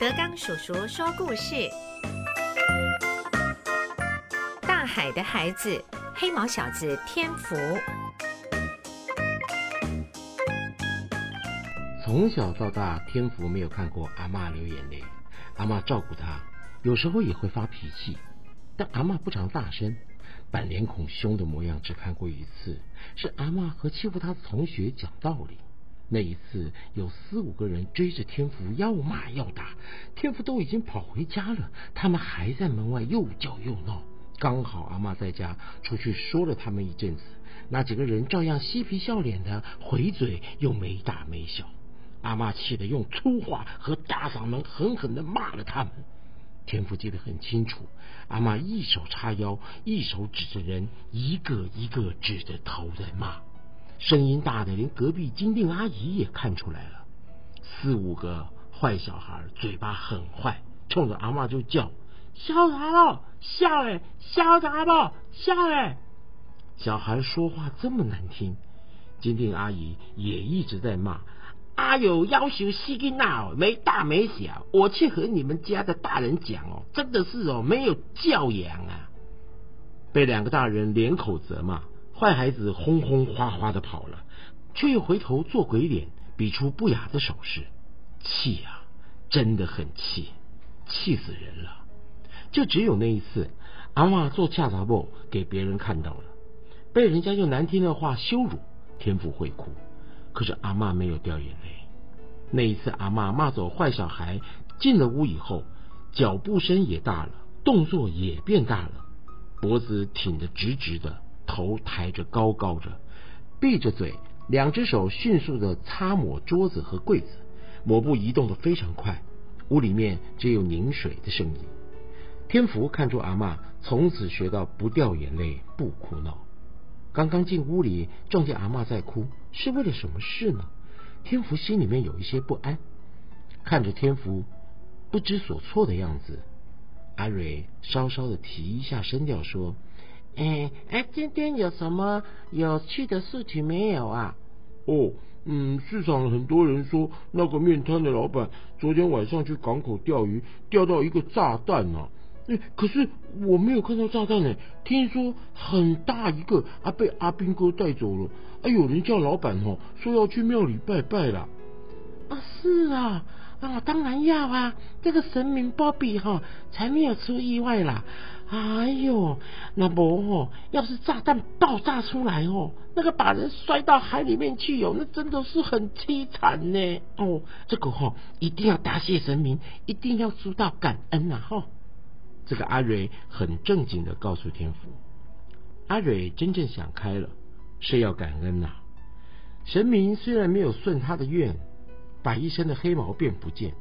德刚叔叔说故事：大海的孩子，黑毛小子天福。从小到大，天福没有看过阿妈流眼泪。阿妈照顾他，有时候也会发脾气，但阿妈不常大声，板脸孔凶的模样只看过一次，是阿妈和欺负他的同学讲道理。那一次，有四五个人追着天福要骂要打，天福都已经跑回家了，他们还在门外又叫又闹。刚好阿妈在家，出去说了他们一阵子，那几个人照样嬉皮笑脸的回嘴，又没大没小。阿妈气得用粗话和大嗓门狠狠的骂了他们。天福记得很清楚，阿妈一手叉腰，一手指着人，一个一个指着头在骂。声音大的，连隔壁金锭阿姨也看出来了。四五个坏小孩，嘴巴很坏，冲着阿妈就叫：“笑啥了？笑嘞！笑啥了？笑嘞！”小孩说话这么难听，金锭阿姨也一直在骂：“阿友要求细跟闹，没大没小。我去和你们家的大人讲哦，真的是哦，没有教养啊！”被两个大人连口责骂。坏孩子轰轰哗哗的跑了，却又回头做鬼脸，比出不雅的手势，气呀，真的很气，气死人了！就只有那一次，阿妈做恰杂布给别人看到了，被人家用难听的话羞辱，天父会哭，可是阿妈没有掉眼泪。那一次，阿妈骂走坏小孩，进了屋以后，脚步声也大了，动作也变大了，脖子挺得直直的。头抬着高高着，闭着嘴，两只手迅速的擦抹桌子和柜子，抹布移动的非常快，屋里面只有拧水的声音。天福看出阿妈从此学到不掉眼泪、不哭闹。刚刚进屋里，撞见阿妈在哭，是为了什么事呢？天福心里面有一些不安，看着天福不知所措的样子，阿蕊稍稍的提一下声调说。哎哎，今天有什么有趣的事情没有啊？哦，嗯，市场很多人说那个面摊的老板昨天晚上去港口钓鱼，钓到一个炸弹呢。哎，可是我没有看到炸弹呢。听说很大一个，啊，被阿兵哥带走了。啊，有人叫老板哦，说要去庙里拜拜了。啊，是啊，啊，当然要啊，这个神明波比哈才没有出意外啦。哎呦，那不哦，要是炸弹爆炸出来哦，那个把人摔到海里面去哦，那真的是很凄惨呢。哦，这个哈一定要答谢神明，一定要做到感恩呐哈。这个阿蕊很正经的告诉天福，阿蕊真正想开了，是要感恩呐。神明虽然没有顺他的愿，把一身的黑毛变不见。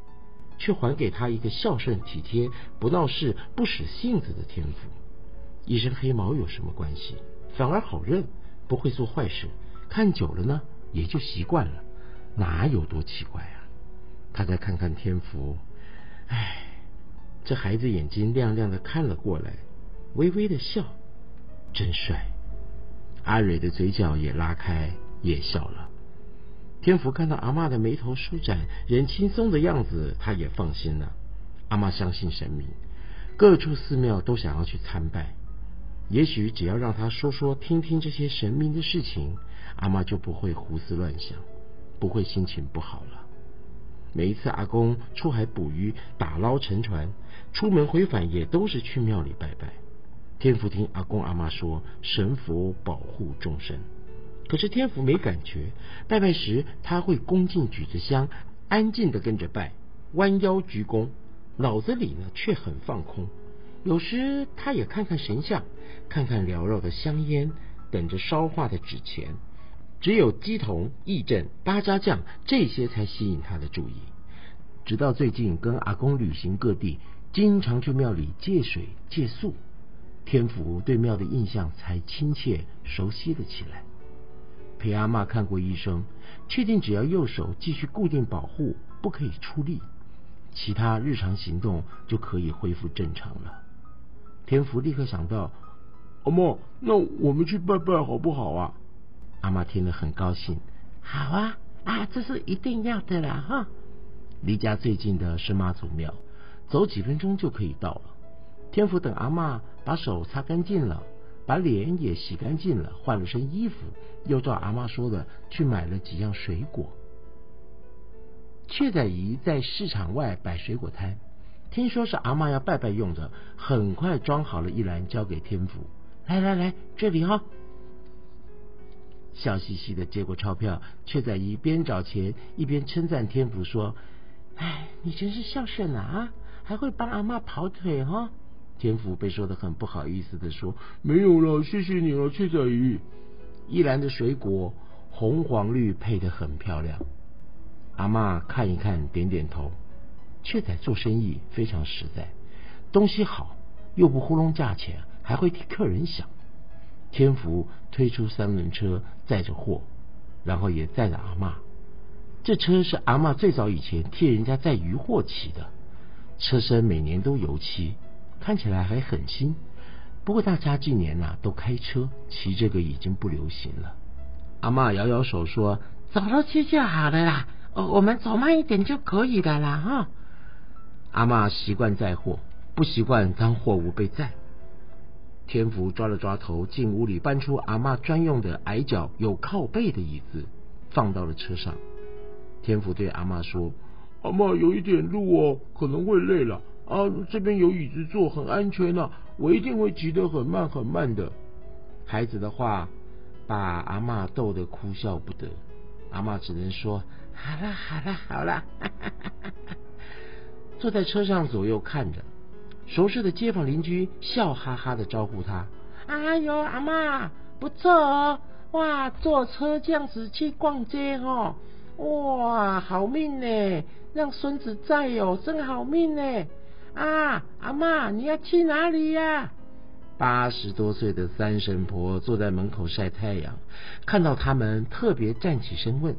却还给他一个孝顺体贴、不闹事、不使性子的天赋。一身黑毛有什么关系？反而好认，不会做坏事。看久了呢，也就习惯了，哪有多奇怪啊？他再看看天福，唉，这孩子眼睛亮亮的看了过来，微微的笑，真帅。阿蕊的嘴角也拉开，也笑了。天福看到阿妈的眉头舒展、人轻松的样子，他也放心了。阿妈相信神明，各处寺庙都想要去参拜。也许只要让他说说、听听这些神明的事情，阿妈就不会胡思乱想，不会心情不好了。每一次阿公出海捕鱼、打捞沉船，出门回返也都是去庙里拜拜。天福听阿公阿妈说，神佛保护众生。可是天福没感觉，拜拜时他会恭敬举着香，安静的跟着拜，弯腰鞠躬，脑子里呢却很放空。有时他也看看神像，看看缭绕的香烟，等着烧化的纸钱。只有鸡童、义正、八家将这些才吸引他的注意。直到最近跟阿公旅行各地，经常去庙里借水借宿，天福对庙的印象才亲切熟悉了起来。陪阿妈看过医生，确定只要右手继续固定保护，不可以出力，其他日常行动就可以恢复正常了。天福立刻想到：“阿妈，那我们去拜拜好不好啊？”阿妈听了很高兴：“好啊，啊，这是一定要的啦！”哈，离家最近的是妈祖庙，走几分钟就可以到了。天福等阿妈把手擦干净了，把脸也洗干净了，换了身衣服，又照阿妈说的去买了几样水果。雀仔姨在市场外摆水果摊，听说是阿妈要拜拜用的，很快装好了一篮交给天福。来来来，这里哈。笑嘻嘻的接过钞票，却在一边找钱一边称赞天福说：“哎，你真是孝顺啊，还会帮阿妈跑腿哈。”天福被说的很不好意思的说：“没有了，谢谢你了，雀仔鱼。”一篮的水果红黄绿配的很漂亮，阿妈看一看，点点头。雀仔做生意非常实在，东西好又不糊弄价钱，还会替客人想。天福推出三轮车载着货，然后也载着阿妈。这车是阿妈最早以前替人家载鱼货骑的，车身每年都油漆，看起来还很新。不过大家近年呐都开车，骑这个已经不流行了。阿妈摇摇手说：“走路去就好了啦，哦我们走慢一点就可以了啦。”哈。阿妈习惯载货，不习惯当货物被载。天福抓了抓头，进屋里搬出阿妈专用的矮脚有靠背的椅子，放到了车上。天福对阿妈说：“阿妈有一点路哦，可能会累了啊。这边有椅子坐，很安全呐。我一定会骑得很慢很慢的。”孩子的话把阿妈逗得哭笑不得。阿妈只能说：“好了好了好了。”坐在车上左右看着。熟识的街坊邻居笑哈哈的招呼他：“哎呦，阿妈不错哦，哇，坐车这样子去逛街哦，哇，好命呢，让孙子在哦，真好命呢。啊，阿妈你要去哪里呀？”八十多岁的三婶婆坐在门口晒太阳，看到他们特别站起身问：“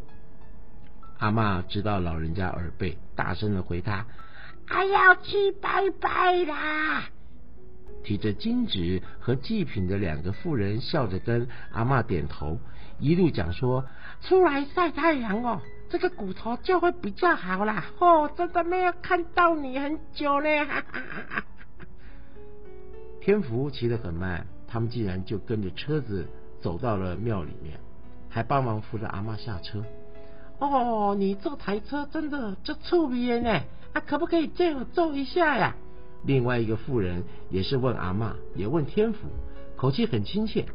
阿妈知道老人家耳背，大声的回他。”还要去拜拜啦！提着金纸和祭品的两个妇人笑着跟阿妈点头，一路讲说：“出来晒太阳哦，这个骨头就会比较好啦。”哦，真的没有看到你很久呢。天福骑得很慢，他们竟然就跟着车子走到了庙里面，还帮忙扶着阿妈下车。哦，你这台车真的就出名呢。啊，可不可以借我坐一下呀？另外一个妇人也是问阿妈，也问天福，口气很亲切。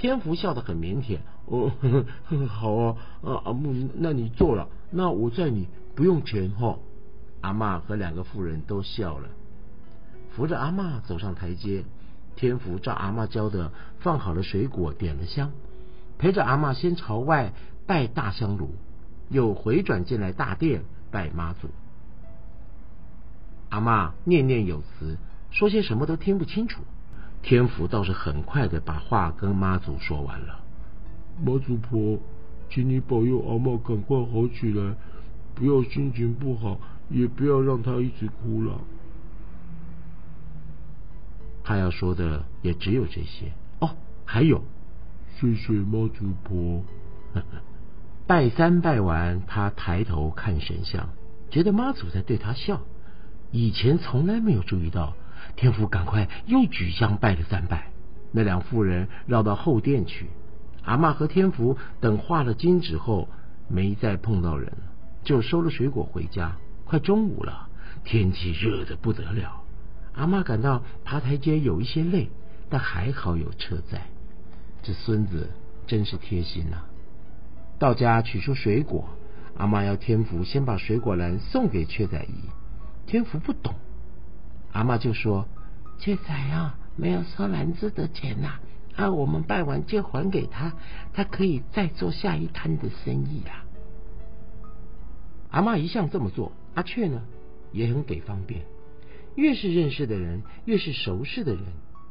天福笑得很腼腆，哦，呵 呵好啊，啊阿木，那你坐了，那我载你，不用钱哈。阿妈和两个妇人都笑了，扶着阿妈走上台阶。天福照阿妈教的放好了水果，点了香，陪着阿妈先朝外拜大香炉，又回转进来大殿拜妈祖。阿妈念念有词，说些什么都听不清楚。天福倒是很快的把话跟妈祖说完了。妈祖婆，请你保佑阿妈赶快好起来，不要心情不好，也不要让她一直哭了。他要说的也只有这些哦，还有，谢谢妈祖婆。拜三拜完，他抬头看神像，觉得妈祖在对他笑。以前从来没有注意到，天福赶快又举香拜了三拜。那两妇人绕到后殿去。阿妈和天福等画了金纸后，没再碰到人，就收了水果回家。快中午了，天气热得不得了。阿妈感到爬台阶有一些累，但还好有车在。这孙子真是贴心呐！到家取出水果，阿妈要天福先把水果篮送给雀仔姨。天福不懂，阿妈就说：“雀仔啊，没有收篮子的钱呐，啊，我们拜完就还给他，他可以再做下一摊的生意啦。”阿妈一向这么做，阿雀呢也很给方便。越是认识的人，越是熟识的人，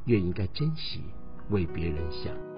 越应该珍惜，为别人想。